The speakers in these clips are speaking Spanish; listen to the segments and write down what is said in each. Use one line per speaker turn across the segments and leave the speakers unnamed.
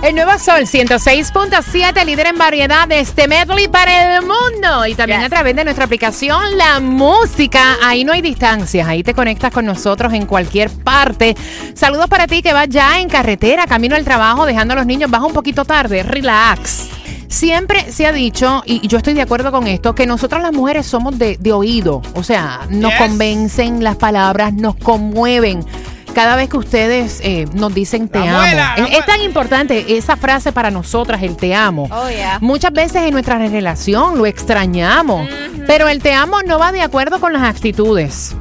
El nuevo Sol
106.7, líder en variedad de este medley para el mundo. Y también a través de nuestra aplicación La Música. Ahí no hay distancias, ahí te conectas con nosotros en cualquier parte. Saludos para ti que vas ya en carretera, camino al trabajo, dejando a los niños. Vas un poquito tarde, relax. Siempre se ha dicho, y yo estoy de acuerdo con esto, que nosotras las mujeres somos de, de oído. O sea, nos
Yes.
convencen las palabras, nos conmueven. Cada vez que ustedes eh, nos dicen te
La
amo. es, es tan importante esa frase para nosotras, el te amo.
Oh, yeah.
Muchas veces en nuestra relación lo extrañamos, pero el te amo no va de acuerdo con las actitudes.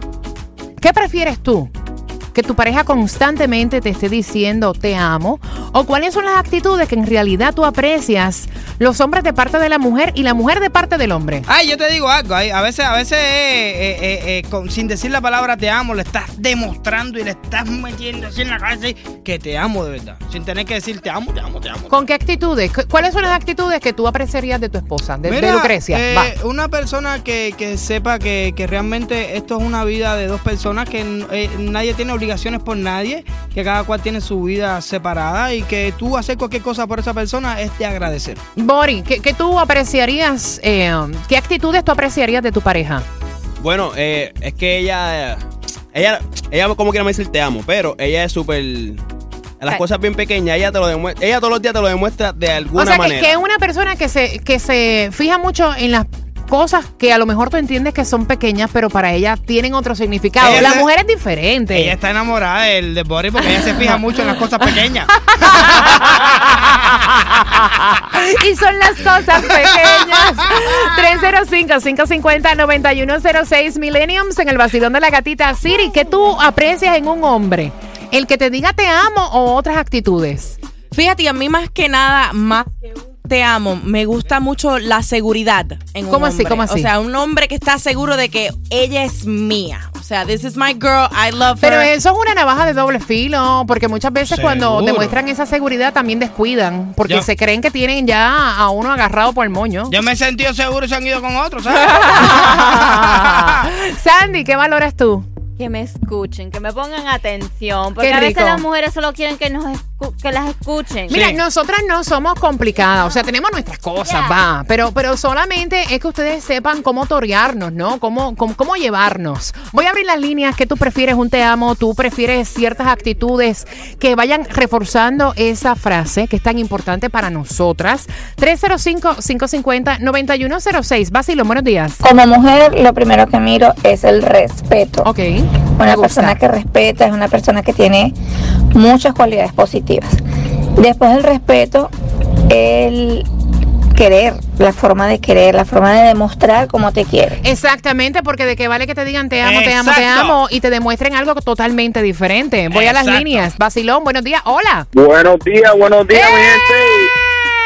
¿Qué prefieres tú? ¿Que tu pareja constantemente te esté diciendo te amo? ¿O cuáles son las actitudes que en realidad tú aprecias los hombres de parte de la mujer y la mujer de parte del hombre?
Ay, yo te digo algo. ay, a veces, a veces, eh, eh, eh, con- sin decir la palabra te amo, le estás demostrando y le estás metiendo así en la cabeza que te amo de verdad. Sin tener que decir te amo, te amo, te amo.
¿Con qué actitudes? ¿Cu- ¿Cuáles son las actitudes que tú apreciarías de tu esposa, de, de
Mira,
Lucrecia?
eh,
Va.
una persona que, que sepa que, que realmente esto es una vida de dos personas, que nadie tiene obligaciones por nadie, que cada cual tiene su vida separada y que tú hacer cualquier cosa por esa persona es de agradecer.
Bori, ¿qué, qué tú apreciarías, eh, qué actitudes tú apreciarías de tu pareja?
Bueno, eh, es que ella, eh, ella, ella como quiera me dice te amo, pero ella es súper, las
Ay.
cosas bien pequeñas, ella te lo demuestra, ella todos los días te lo demuestra de alguna
o sea, que,
manera.
que es una persona que se, que se fija mucho en las cosas que a lo mejor tú entiendes que son pequeñas, pero para ella tienen otro significado.
Ella
la
se-
mujer es diferente.
Ella está enamorada del de Boris porque ella se fija mucho en las cosas pequeñas.
y son las cosas pequeñas. 305-550-9106 Millenniums en el vacilón de la gatita. Siri, ¿qué tú aprecias en un hombre? ¿El que te diga te amo o otras actitudes?
Fíjate, a mí más que nada, más que un te amo, me gusta mucho la seguridad en un
¿Cómo así?
hombre.
¿Cómo así?
O sea, un hombre que está seguro de que ella es mía. O sea, this is my girl, I love
Pero
her.
eso es una navaja de doble filo, porque muchas veces cuando demuestran esa seguridad también descuidan, porque se creen que tienen ya a uno agarrado por el moño.
Yo me he sentido seguro y se han ido con otros, ¿sabes?
Sandy, ¿qué valoras tú?
Que me escuchen, que me pongan atención. Porque
Qué
a veces
rico.
las mujeres solo quieren que, nos que las escuchen.
Mira,
Sí.
nosotras no somos complicadas, o sea, tenemos nuestras cosas, va, pero, pero solamente es que ustedes sepan cómo torearnos, ¿no? Cómo, cómo, cómo llevarnos. Voy a abrir las líneas, ¿qué tú prefieres un te amo? ¿Tú prefieres ciertas actitudes que vayan reforzando esa frase que es tan importante para nosotras? 305-550-9106. Basilio, buenos días.
Como mujer, lo primero que miro es el respeto.
Ok.
Una persona que respeta es una persona que tiene muchas cualidades positivas. Después del respeto, el querer, la forma de querer, la forma de demostrar cómo te quiere.
Exactamente, porque de qué vale que te digan te amo, te amo, te amo y te demuestren algo totalmente diferente. Voy a las líneas. Basilón, buenos días. Hola.
Buenos días, buenos días, mi gente.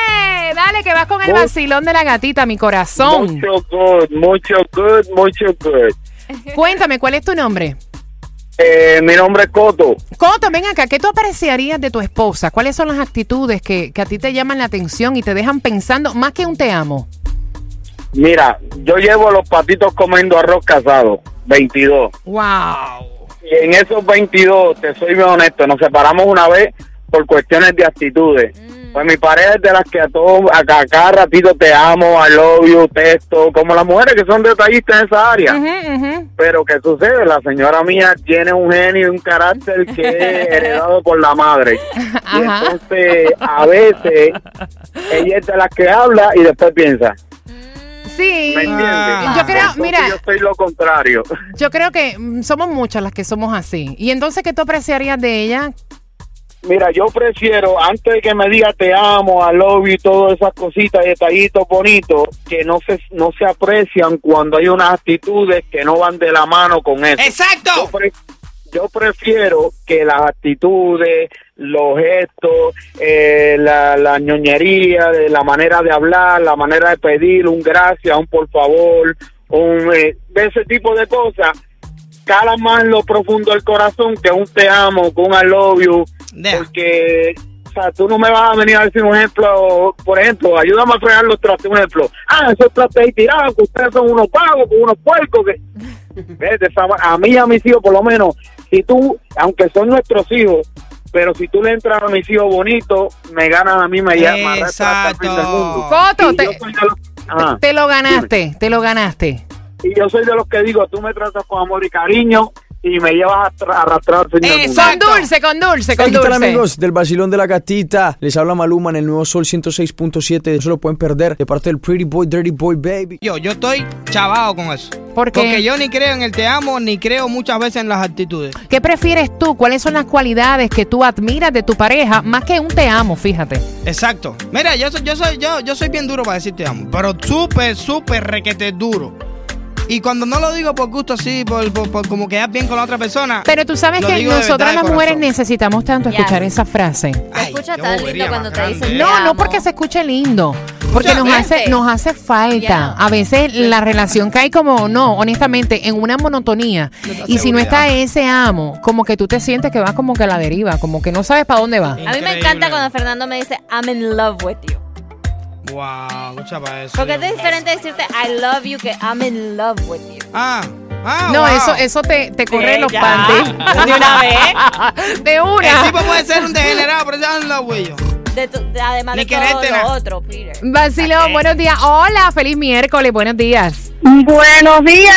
¡Eh! Dale, que vas con el vacilón de la gatita, mi corazón.
Mucho good, mucho good, mucho good.
Cuéntame, ¿cuál es tu nombre?
Eh, mi nombre es Coto.
Coto, ven acá, ¿qué tú apreciarías de tu esposa? ¿Cuáles son las actitudes que, que a ti te llaman la atención y te dejan pensando más que un te amo?
Mira, yo llevo los patitos comiendo arroz casado, 22.
¡Wow!
Y en esos 22, te soy bien honesto, nos separamos una vez por cuestiones de actitudes. Pues mi pareja es de las que a todo, a, ca- cada ratito te amo, I love you, texto, como las mujeres que son detallistas en esa área. Pero ¿qué sucede? La señora mía tiene un genio y un carácter que es heredado por la madre. Y entonces, a veces, ella es de las que habla y después piensa.
Sí.
¿Me?
Ah.
Yo creo,
Entonces,
mira,
Yo soy lo contrario.
yo creo que mm, somos muchas las que somos así. Y entonces, ¿qué tú apreciarías de ella?
Mira, yo prefiero, antes de que me diga te amo, I love you y todas esas cositas, detallitos bonitos, que no se, no se aprecian cuando hay unas actitudes que no van de la mano con eso.
¡Exacto!
Yo, pre- yo prefiero que las actitudes, los gestos, eh, la, la ñoñería, de la manera de hablar, la manera de pedir un gracias, un por favor, un eh, de ese tipo de cosas, calan más lo profundo del corazón que un te amo, que un I love you, porque o sea, tú no me vas a venir a decir un ejemplo, por ejemplo, ayúdame a fregar los trastes, un ejemplo, ah, esos trastes ahí tirados, que ustedes son unos pagos, que unos puercos, que... A mí y a mis hijos, por lo menos, si tú, aunque son nuestros hijos, pero si tú le entras a mis hijos bonitos, me ganan a mí, me llaman hasta el fin del mundo.
Coto,
los-
te lo ganaste, te lo ganaste.
Y yo soy de los que digo, tú me tratas con amor y cariño y me llevas a tra- a arrastrar.
Con dulce, con dulce, con
Hey, ¿qué tal
dulce.
amigos del Basilón de la Gatita? Les habla Maluma en el nuevo Sol 106.7. No se lo pueden perder de parte del Pretty Boy, Dirty Boy Baby.
Yo, yo estoy chavado con eso.
¿Por qué?
Porque yo ni creo en el te amo, ni creo muchas veces en las actitudes.
¿Qué prefieres tú? ¿Cuáles son las cualidades que tú admiras de tu pareja más que un te amo, fíjate?
Exacto. Mira, yo soy, yo soy, yo, yo soy bien duro para decir te amo, pero súper, súper requete duro. Y cuando no lo digo por gusto así, por, por- por como quedar bien con la otra persona.
Pero tú sabes que nosotras las mujeres necesitamos tanto
Yes.
escuchar esa frase.
Se
Ay,
escucha tan lindo cuando te dicen
No, no porque se escuche lindo. Porque nos hace, nos hace falta. A veces la relación cae como, no, honestamente, en una monotonía. Y si no está ese amo, como que tú te sientes que vas como que a la deriva, como que no sabes para dónde va.
A mí me encanta cuando Fernando me dice I'm in love with you.
Wow, para eso.
Porque es diferente decirte I love you que I'm in love with you.
Ah, ah,
No,
wow.
eso, eso te, te corre los panties.
De una vez.
De
El
una.
tipo puede ser un degenerado, pero ya no lo güey.
De tu- de- además
Ni
de todo lo otro, Peter.
Vacilón, buenos días. Hola, feliz miércoles, buenos días.
Buenos días.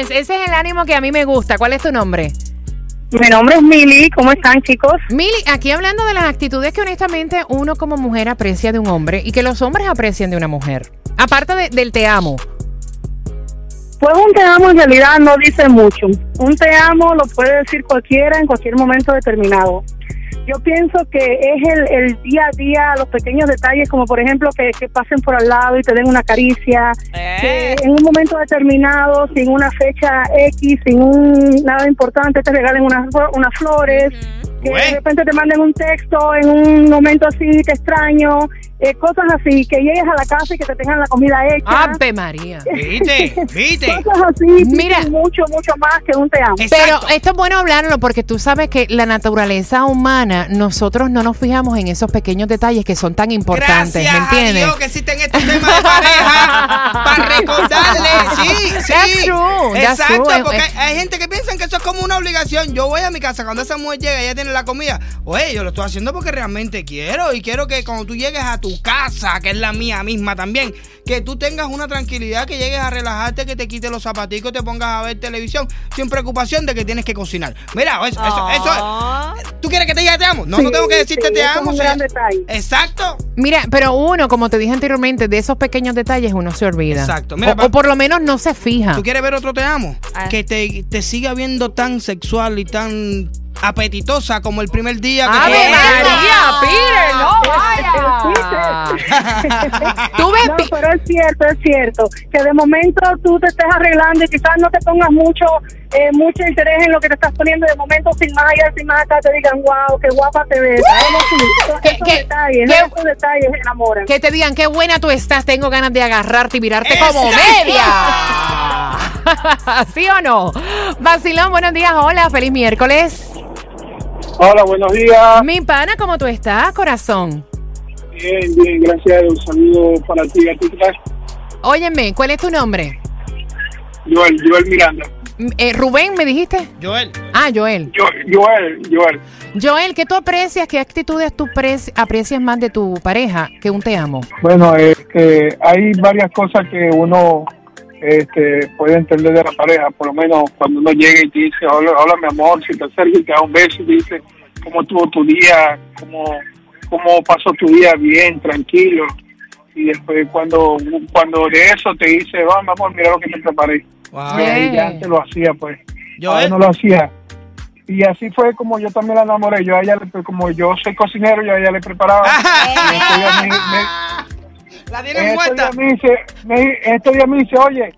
Yes, Ese es el ánimo que a mí me gusta. ¿Cuál es tu nombre?
Mi nombre es Mili. ¿Cómo están, chicos?
Mili, aquí hablando de las actitudes que honestamente uno como mujer aprecia de un hombre y que los hombres aprecian de una mujer. Aparte de- del te amo.
Pues un te amo en realidad no dice mucho. Un te amo lo puede decir cualquiera en cualquier momento determinado. Yo pienso que es el, el día a día, los pequeños detalles, como por ejemplo que, que pasen por al lado y te den una caricia, que en un momento determinado, sin una fecha X, sin un nada importante, te regalen unas, unas flores, que de repente te manden un texto en un momento así, te extraño, eh, cosas así, que llegues a la casa y que te tengan la comida hecha.
Ave María.
¿Viste? ¿Viste?
Cosas así,
Mira.
mucho, mucho más que un te amo.
Exacto.
Pero esto es bueno hablarlo porque tú sabes que la naturaleza humana, nosotros no nos fijamos en esos pequeños detalles que son tan importantes,
Gracias
¿me entiendes?
a Dios que existen estos temas de pareja para recordarle. Sí, sí.
That's true, that's
Exacto,
true.
porque
Eh,
hay, hay gente que piensa que eso es como una obligación. Yo voy a mi casa cuando esa mujer llega y ella tiene la comida. Oye, yo lo estoy haciendo porque realmente quiero y quiero que cuando tú llegues a tu casa, que es la mía misma también, que tú tengas una tranquilidad, que llegues a relajarte, que te quites los zapaticos, te pongas a ver televisión sin preocupación de que tienes que cocinar. Mira, eso, eso, eso
Oh.
¿Tú quieres que te diga te amo? No, no tengo que decirte
sí,
te
eso es
amo.
un
o sea,
gran detalle.
Exacto.
Mira, pero uno, como te dije anteriormente, de esos pequeños detalles uno se olvida.
Exacto. Mira,
o,
pa-
o por lo menos no se fija.
¿Tú quieres ver otro te amo?
Ah.
Que te, te siga viendo tan sexual y tan apetitosa como el primer día que
¡Ave
tú-
María, Peter! ¡No vaya! Tú ves,
No, pero es cierto, es cierto. Que de momento tú te estés arreglando y quizás no te pongas mucho eh, mucho interés en lo que te estás poniendo. De momento, sin más allá, sin más acá, te digan, wow, qué guapa te ves. Esos-
¿Qué-
esos
qué-
detalles,
qué-
esos detalles enamoran.
que te digan qué buena tú estás, tengo ganas de agarrarte y mirarte como media. ¿Sí o no? Vacilón, buenos días, hola, feliz miércoles.
Hola, buenos días.
Mi pana, ¿cómo tú estás, corazón?
Bien, bien, gracias. Un saludo para ti, gatita.
Óyeme, ¿cuál es tu nombre?
Joel, Joel Miranda.
M- eh, Rubén, ¿me dijiste?
Joel.
Ah, Joel.
Yo, Joel, Joel.
Joel, ¿qué tú aprecias, qué actitudes tú preci- aprecias más de tu pareja que un te amo?
Bueno, este, hay varias cosas que uno este, puede entender de la pareja, por lo menos cuando uno llega y te dice, hola, hola mi amor, si te acercas y te da un beso y te dice cómo estuvo tu día, cómo, cómo pasó tu día bien, tranquilo. Y después cuando cuando de eso te dice, vamos, amor, mira lo que te preparé.
Wow.
Bien.
ya antes lo hacía, pues. Ahora
Joel.
no lo hacía.
Y así fue como yo también la enamoré. Yo a ella, le- como yo soy cocinero, yo a ella le preparaba.
La muerta.
días me dice, me, en estos días me dice, oye,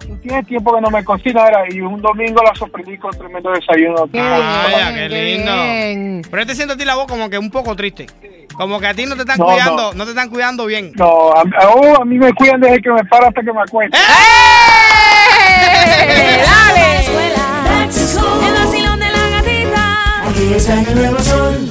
tú tienes tiempo que no me cocinas, era, y un domingo la sorprendí con tremendo desayuno.
Vaya, qué lindo. Pero yo te siento a ti la voz como que un poco triste. Como que a ti no te están
No,
cuidando, no.
no.
te están cuidando bien.
No, a, oh, a mí me cuidan desde que me paro hasta que me acuesto.
El vacilón de la gatita.
Aquí está el nuevo sol.